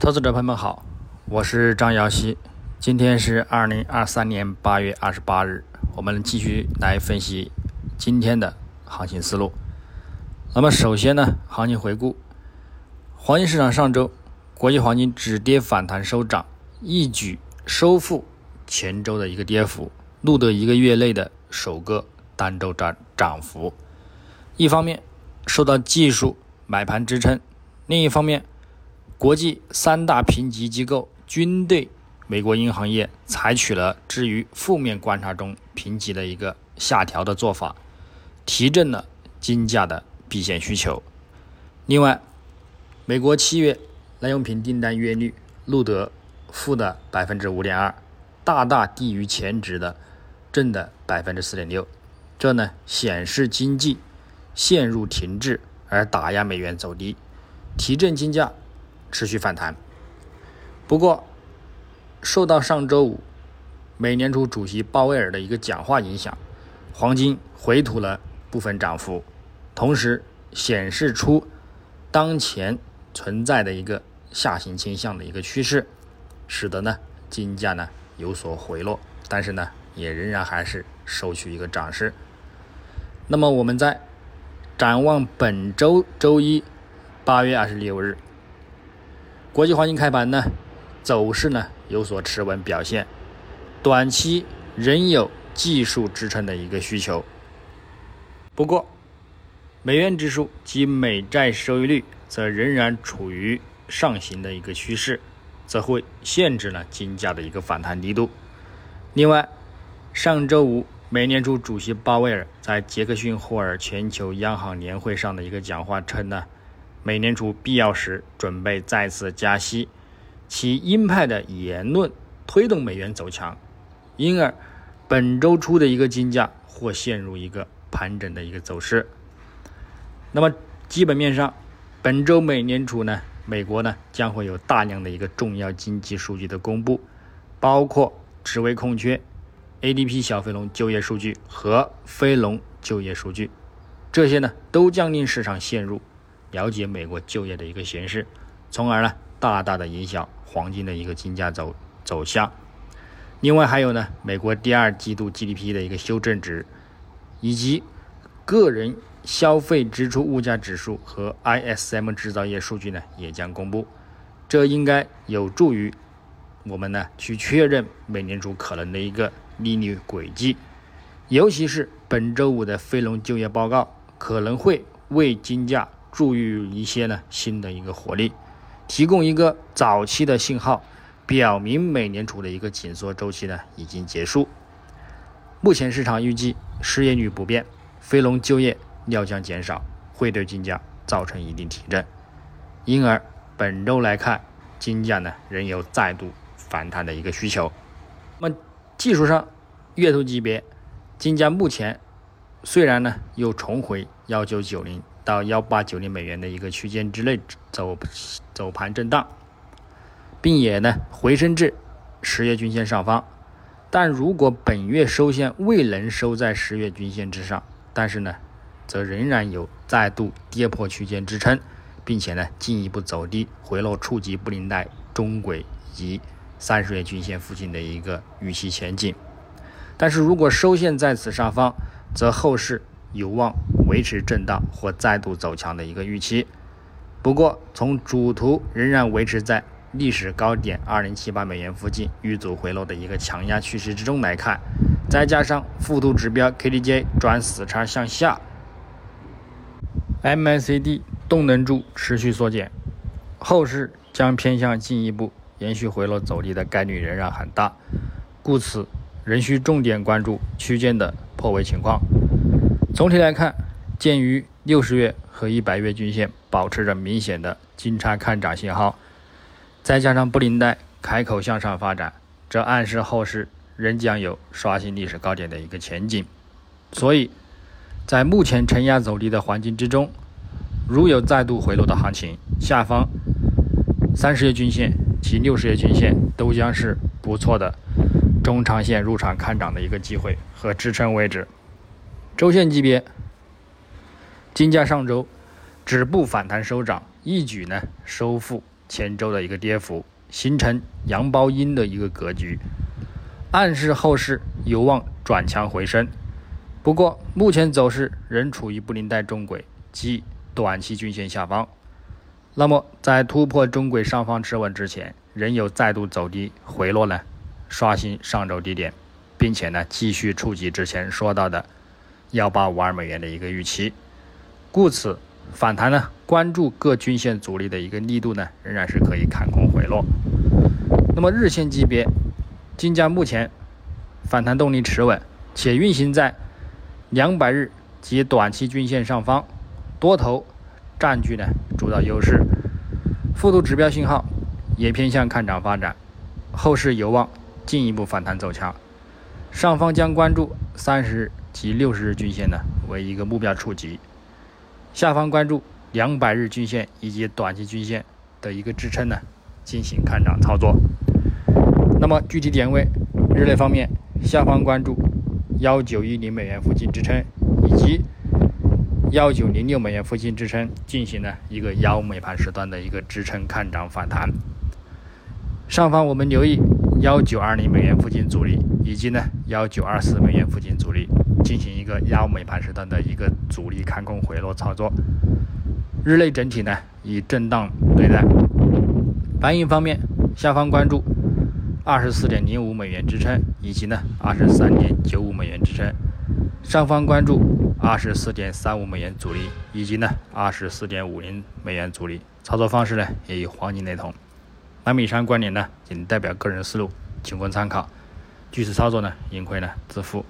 投资者朋友们好，我是张瑶希，今天是二零二三年八月二十八日，我们继续来分析今天的行情思路。那么首先呢，行情回顾，黄金市场上周国际黄金止跌反弹收涨，一举收复前周的一个跌幅，录得一个月内的首个单周涨涨幅。一方面受到技术买盘支撑，另一方面。国际三大评级机构均对美国银行业采取了置于负面观察中评级的一个下调的做法，提振了金价的避险需求。另外，美国七月耐用品订单月率录得负的百分之五点二，大大低于前值的正的百分之四点六，这呢显示经济陷入停滞，而打压美元走低，提振金价。持续反弹，不过受到上周五美联储主席鲍威尔的一个讲话影响，黄金回吐了部分涨幅，同时显示出当前存在的一个下行倾向的一个趋势，使得呢金价呢有所回落，但是呢也仍然还是收取一个涨势。那么我们在展望本周周一八月二十六日。国际黄金开盘呢，走势呢有所持稳表现，短期仍有技术支撑的一个需求。不过，美元指数及美债收益率则仍然处于上行的一个趋势，则会限制了金价的一个反弹力度。另外，上周五美联储主席鲍威尔在杰克逊霍尔全球央行年会上的一个讲话称呢。美联储必要时准备再次加息，其鹰派的言论推动美元走强，因而本周初的一个金价或陷入一个盘整的一个走势。那么基本面上，本周美联储呢，美国呢将会有大量的一个重要经济数据的公布，包括职位空缺、ADP 小非农就业数据和非农就业数据，这些呢都将令市场陷入。了解美国就业的一个形势，从而呢大大的影响黄金的一个金价走走向。另外还有呢，美国第二季度 GDP 的一个修正值，以及个人消费支出物价指数和 ISM 制造业数据呢也将公布，这应该有助于我们呢去确认美联储可能的一个利率轨迹，尤其是本周五的非农就业报告可能会为金价。注入一些呢新的一个活力，提供一个早期的信号，表明美联储的一个紧缩周期呢已经结束。目前市场预计失业率不变，非农就业料将减少，会对金价造成一定提振。因而本周来看，金价呢仍有再度反弹的一个需求。那么技术上，月度级别金价目前虽然呢又重回幺九九零。到幺八九零美元的一个区间之内走走盘震荡，并也呢回升至十月均线上方。但如果本月收线未能收在十月均线之上，但是呢，则仍然有再度跌破区间支撑，并且呢进一步走低回落触及布林带中轨以及三十月均线附近的一个预期前景。但是如果收线在此上方，则后市。有望维持震荡或再度走强的一个预期。不过，从主图仍然维持在历史高点二零七八美元附近遇阻回落的一个强压趋势之中来看，再加上附图指标 KDJ 转死叉向下，MACD 动能柱持续缩减，后市将偏向进一步延续回落走低的概率仍然很大，故此仍需重点关注区间的破位情况。总体来看，鉴于六十月和一百月均线保持着明显的金叉看涨信号，再加上布林带开口向上发展，这暗示后市仍将有刷新历史高点的一个前景。所以，在目前承压走低的环境之中，如有再度回落的行情，下方三十月均线及六十月均线都将是不错的中长线入场看涨的一个机会和支撑位置。周线级别，金价上周止步反弹收涨，一举呢收复前周的一个跌幅，形成阳包阴的一个格局，暗示后市有望转强回升。不过，目前走势仍处于布林带中轨及短期均线下方。那么，在突破中轨上方支稳之前，仍有再度走低回落呢，刷新上周低点，并且呢，继续触及之前说到的幺八五二美元的一个预期。故此，反弹呢，关注各均线阻力的一个力度呢，仍然是可以看空回落。那么，日线级别，金价目前反弹动力持稳，且运行在。两百日及短期均线上方，多头占据呢主导优势，幅度指标信号也偏向看涨发展，后市有望进一步反弹走强。上方将关注三十日及六十日均线呢为一个目标触及，下方关注两百日均线以及短期均线的一个支撑呢进行看涨操作。那么具体点位，日内方面下方关注。幺九一零美元附近支撑，以及幺九零六美元附近支撑，进行了一个幺美盘时段的一个支撑看涨反弹。上方我们留意幺九二零美元附近阻力，以及呢幺九二四美元附近阻力，进行一个幺美盘时段的一个阻力看空回落操作。日内整体呢以震荡对待。白银方面，下方关注。二十四点零五美元支撑，以及呢二十三点九五美元支撑，上方关注二十四点三五美元阻力，以及呢二十四点五零美元阻力。操作方式呢也与黄金雷同。那么以上观点呢仅代表个人思路，仅供参考。据此操作呢盈亏呢自负。